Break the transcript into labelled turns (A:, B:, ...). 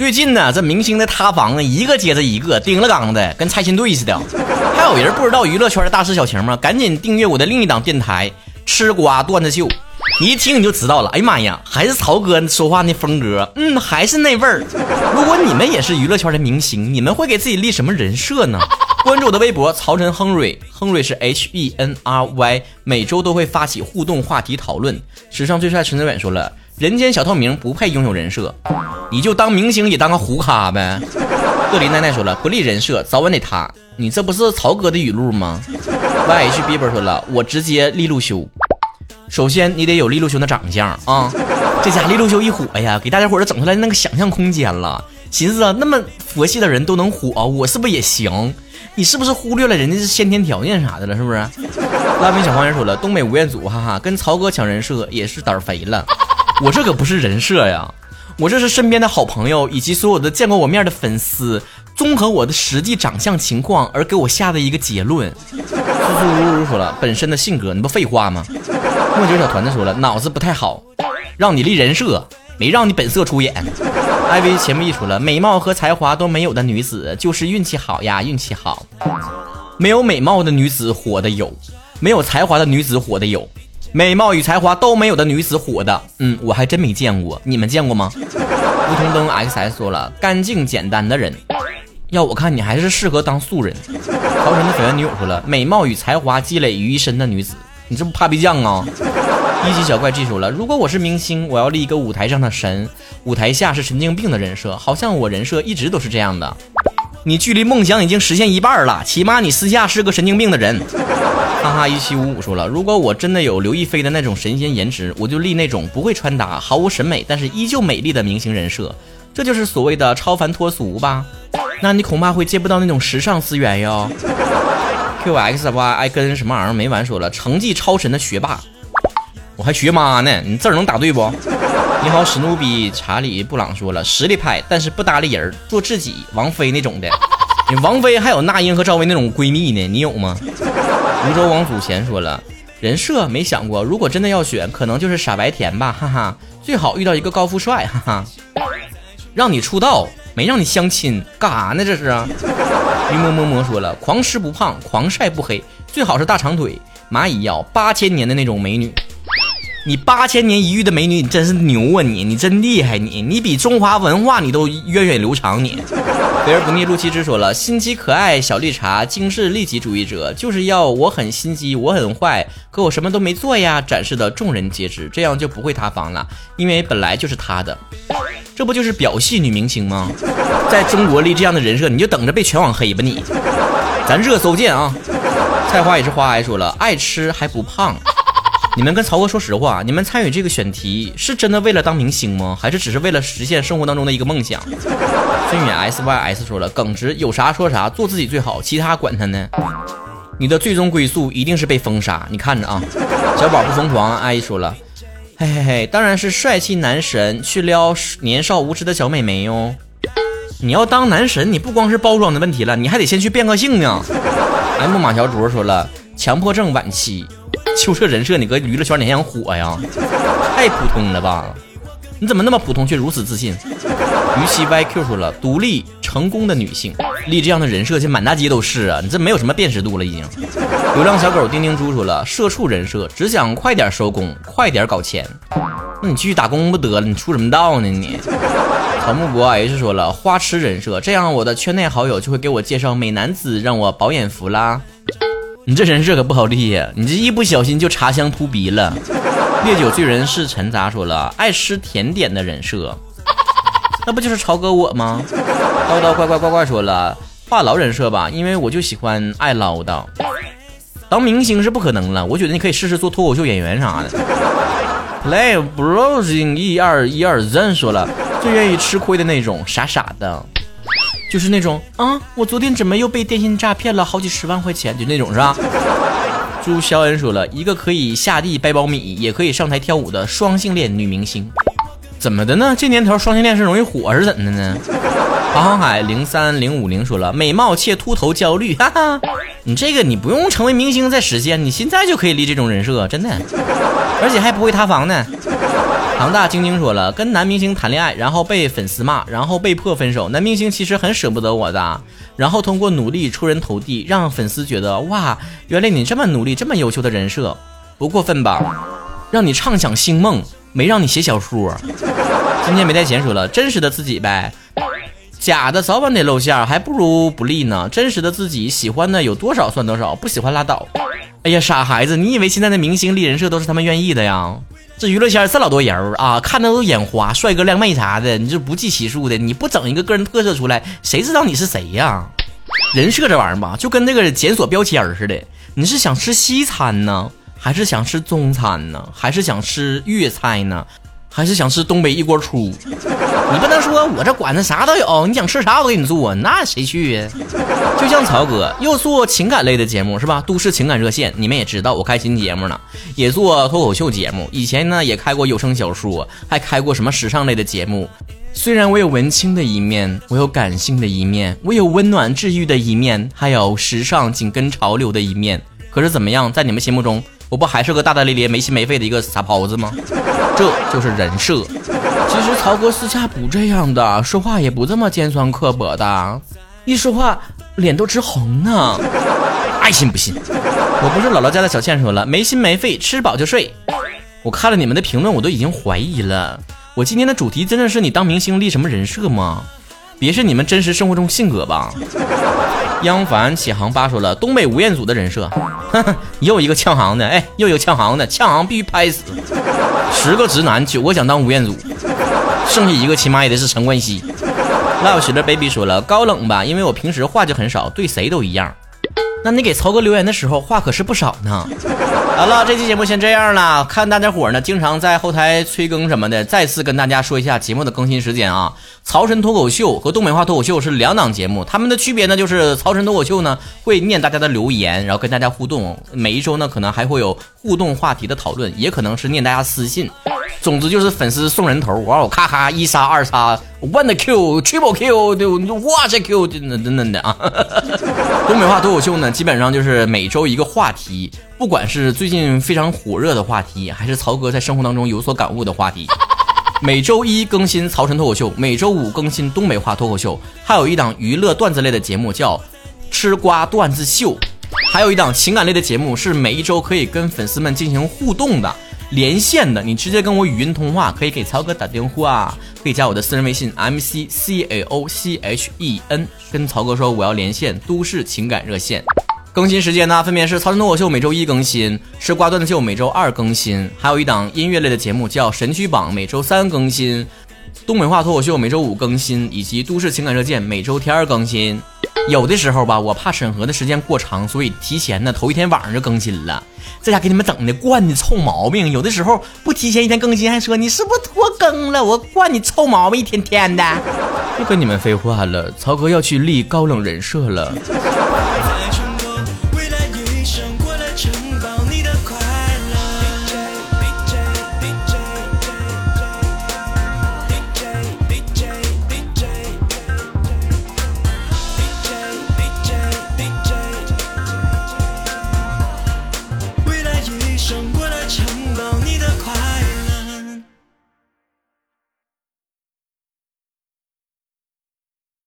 A: 最近呢，这明星的塌房啊，一个接着一个，顶了缸的，跟拆迁队似的。还有人不知道娱乐圈的大事小情吗？赶紧订阅我的另一档电台《吃瓜段子秀》，你一听你就知道了。哎呀妈呀，还是曹哥说话那风格，嗯，还是那味儿。如果你们也是娱乐圈的明星，你们会给自己立什么人设呢？关注我的微博曹晨亨瑞，亨瑞是 H E N R Y，每周都会发起互动话题讨论。史上最帅陈泽远说了。人间小透明不配拥有人设，你就当明星也当个糊咖呗。乐林奈奈说了，不立人设，早晚得塌。你这不是曹哥的语录吗？Y H BIBER 说了，我直接利路修。首先你得有利路修的长相啊。这家利路修一火呀，给大家伙都整出来那个想象空间了。寻思啊，那么佛系的人都能火，我是不是也行？你是不是忽略了人家是先天条件啥的了？是不是？拉菲小黄人说了，东北吴彦祖，哈哈，跟曹哥抢人设也是胆肥了。我这可不是人设呀，我这是身边的好朋友以及所有的见过我面的粉丝，综合我的实际长相情况而给我下的一个结论。苏苏如如说了，本身的性格，你不废话吗？墨酒小团子说了，脑子不太好，让你立人设，没让你本色出演。艾薇前面一说了，美貌和才华都没有的女子就是运气好呀，运气好。没有美貌的女子火的有，没有才华的女子火的有。美貌与才华都没有的女子火的，嗯，我还真没见过，你们见过吗？梧桐灯 XS 说了，干净简单的人，要我看你还是适合当素人。曹晨的绯闻女友说了，美貌与才华积累于一身的女子，你这不怕被降啊？一级小怪记住了，如果我是明星，我要立一个舞台上的神，舞台下是神经病的人设，好像我人设一直都是这样的。你距离梦想已经实现一半了，起码你私下是个神经病的人。哈哈，一七五五说了，如果我真的有刘亦菲的那种神仙颜值，我就立那种不会穿搭、毫无审美，但是依旧美丽的明星人设，这就是所谓的超凡脱俗吧？那你恐怕会接不到那种时尚资源哟。QXY 爱跟什么玩意儿没完？说了，成绩超神的学霸，我还学妈呢，你字儿能打对不？你好，史努比，查理布朗说了，实力派，但是不搭理人，做自己，王菲那种的。你王菲还有那英和赵薇那种闺蜜呢，你有吗？泸州王祖贤说了，人设没想过，如果真的要选，可能就是傻白甜吧，哈哈，最好遇到一个高富帅，哈哈，让你出道，没让你相亲，干啥呢？这是啊。于么么么说了，狂吃不胖，狂晒不黑，最好是大长腿，蚂蚁腰，八千年的那种美女。你八千年一遇的美女，你真是牛啊！你你真厉害，你你比中华文化你都源远流长。你，肥而不腻陆七之说了，心机可爱小绿茶，精致利己主义者，就是要我很心机，我很坏，可我什么都没做呀，展示的众人皆知，这样就不会塌房了，因为本来就是他的。这不就是表戏女明星吗？在中国立这样的人设，你就等着被全网黑吧你。咱热搜见啊！菜花也是花，还说了，爱吃还不胖。你们跟曹哥说实话，你们参与这个选题是真的为了当明星吗？还是只是为了实现生活当中的一个梦想？孙远 S Y S 说了，耿直，有啥说啥，做自己最好，其他管他呢。你的最终归宿一定是被封杀，你看着啊。小宝不疯狂，阿姨说了，嘿嘿嘿，当然是帅气男神去撩年少无知的小美眉哟。你要当男神，你不光是包装的问题了，你还得先去变个性呢。M 马小卓说了，强迫症晚期。就这人设，你搁娱乐圈你还想火呀？太普通了吧？你怎么那么普通却如此自信？于西 YQ 说了，独立成功的女性立这样的人设，这满大街都是啊！你这没有什么辨识度了，已经。流浪小狗丁丁猪说了，社畜人设，只想快点收工，快点搞钱。那你继续打工不得了？你出什么道呢你？草木博 H 说了，花痴人设，这样我的圈内好友就会给我介绍美男子，让我饱眼福啦。你这人设可不好立呀！你这一不小心就茶香扑鼻了。烈酒醉人是陈杂说了，爱吃甜点的人设，那不就是朝哥我吗？叨叨怪怪怪怪说了，话痨人设吧，因为我就喜欢爱唠叨。当明星是不可能了，我觉得你可以试试做脱口秀演员啥的。Play browsing 一二一二 Zen 说了，最愿意吃亏的那种，傻傻的。就是那种啊，我昨天怎么又被电信诈骗了好几十万块钱？就那种是吧？朱肖恩说了一个可以下地掰苞米，也可以上台跳舞的双性恋女明星，怎么的呢？这年头双性恋是容易火是怎的呢？航航海零三零五零说了美貌且秃头焦虑，哈哈，你这个你不用成为明星再实现，你现在就可以立这种人设，真的，而且还不会塌房呢。唐大晶晶说了，跟男明星谈恋爱，然后被粉丝骂，然后被迫分手。男明星其实很舍不得我的，然后通过努力出人头地，让粉丝觉得哇，原来你这么努力，这么优秀的人设，不过分吧？让你畅想星梦，没让你写小说。今天没带钱，说了真实的自己呗，假的早晚得露馅，还不如不立呢。真实的自己喜欢的有多少算多少，不喜欢拉倒。哎呀，傻孩子，你以为现在的明星立人设都是他们愿意的呀？这娱乐圈这老多人啊，看的都眼花，帅哥靓妹啥的，你这不计其数的，你不整一个个人特色出来，谁知道你是谁呀？人设这玩意儿吧，就跟那个检索标签似的，你是想吃西餐呢，还是想吃中餐呢，还是想吃粤菜呢？还是想吃东北一锅出，你不能说我这馆子啥都有，你想吃啥我给你做，那谁去呀？就像曹哥又做情感类的节目是吧？都市情感热线，你们也知道我开新节目了，也做脱口秀节目，以前呢也开过有声小说，还开过什么时尚类的节目。虽然我有文青的一面，我有感性的一面，我有温暖治愈的一面，还有时尚紧跟潮流的一面，可是怎么样，在你们心目中？我不还是个大大咧咧、没心没肺的一个傻狍子吗？这就是人设。其实曹哥私下不这样的，说话也不这么尖酸刻薄的，一说话脸都直红呢。爱信不信？我不是姥姥家的小倩说了，没心没肺，吃饱就睡。我看了你们的评论，我都已经怀疑了。我今天的主题真的是你当明星立什么人设吗？别是你们真实生活中性格吧？央凡启航八说了，东北吴彦祖的人设，又一个呛行的，哎，又一个呛行的，呛行必须拍死。十个直男九个想当吴彦祖，剩下一个起码也得是陈冠希。Love 喜的 baby 说了，高冷吧，因为我平时话就很少，对谁都一样。那你给曹哥留言的时候话可是不少呢。好了，这期节目先这样了。看大家伙呢，经常在后台催更什么的，再次跟大家说一下节目的更新时间啊。曹晨脱口秀和东北话脱口秀是两档节目，他们的区别呢，就是曹晨脱口秀呢会念大家的留言，然后跟大家互动。每一周呢，可能还会有互动话题的讨论，也可能是念大家私信。总之就是粉丝送人头，哇，咔咔一杀二杀，one 的 Q，triple Q，对，哇这 Q，等等等等的啊。东北话脱口秀呢，基本上就是每周一个话题，不管是最近非常火热的话题，还是曹哥在生活当中有所感悟的话题。每周一更新曹晨脱口秀，每周五更新东北话脱口秀，还有一档娱乐段子类的节目叫《吃瓜段子秀》，还有一档情感类的节目是每一周可以跟粉丝们进行互动的。连线的，你直接跟我语音通话，可以给曹哥打电话，可以加我的私人微信 m c c a o c h e n，跟曹哥说我要连线都市情感热线。更新时间呢，分别是曹晨脱口秀每周一更新，吃瓜段子秀每周二更新，还有一档音乐类的节目叫神曲榜，每周三更新，东北话脱口秀每周五更新，以及都市情感热线每周天更新。有的时候吧，我怕审核的时间过长，所以提前呢，头一天晚上就更新了。这家给你们整的惯的臭毛病，有的时候不提前一天更新，还说你是不是拖更了？我惯你臭毛病，一天天的。不跟你们废话了，曹哥要去立高冷人设了。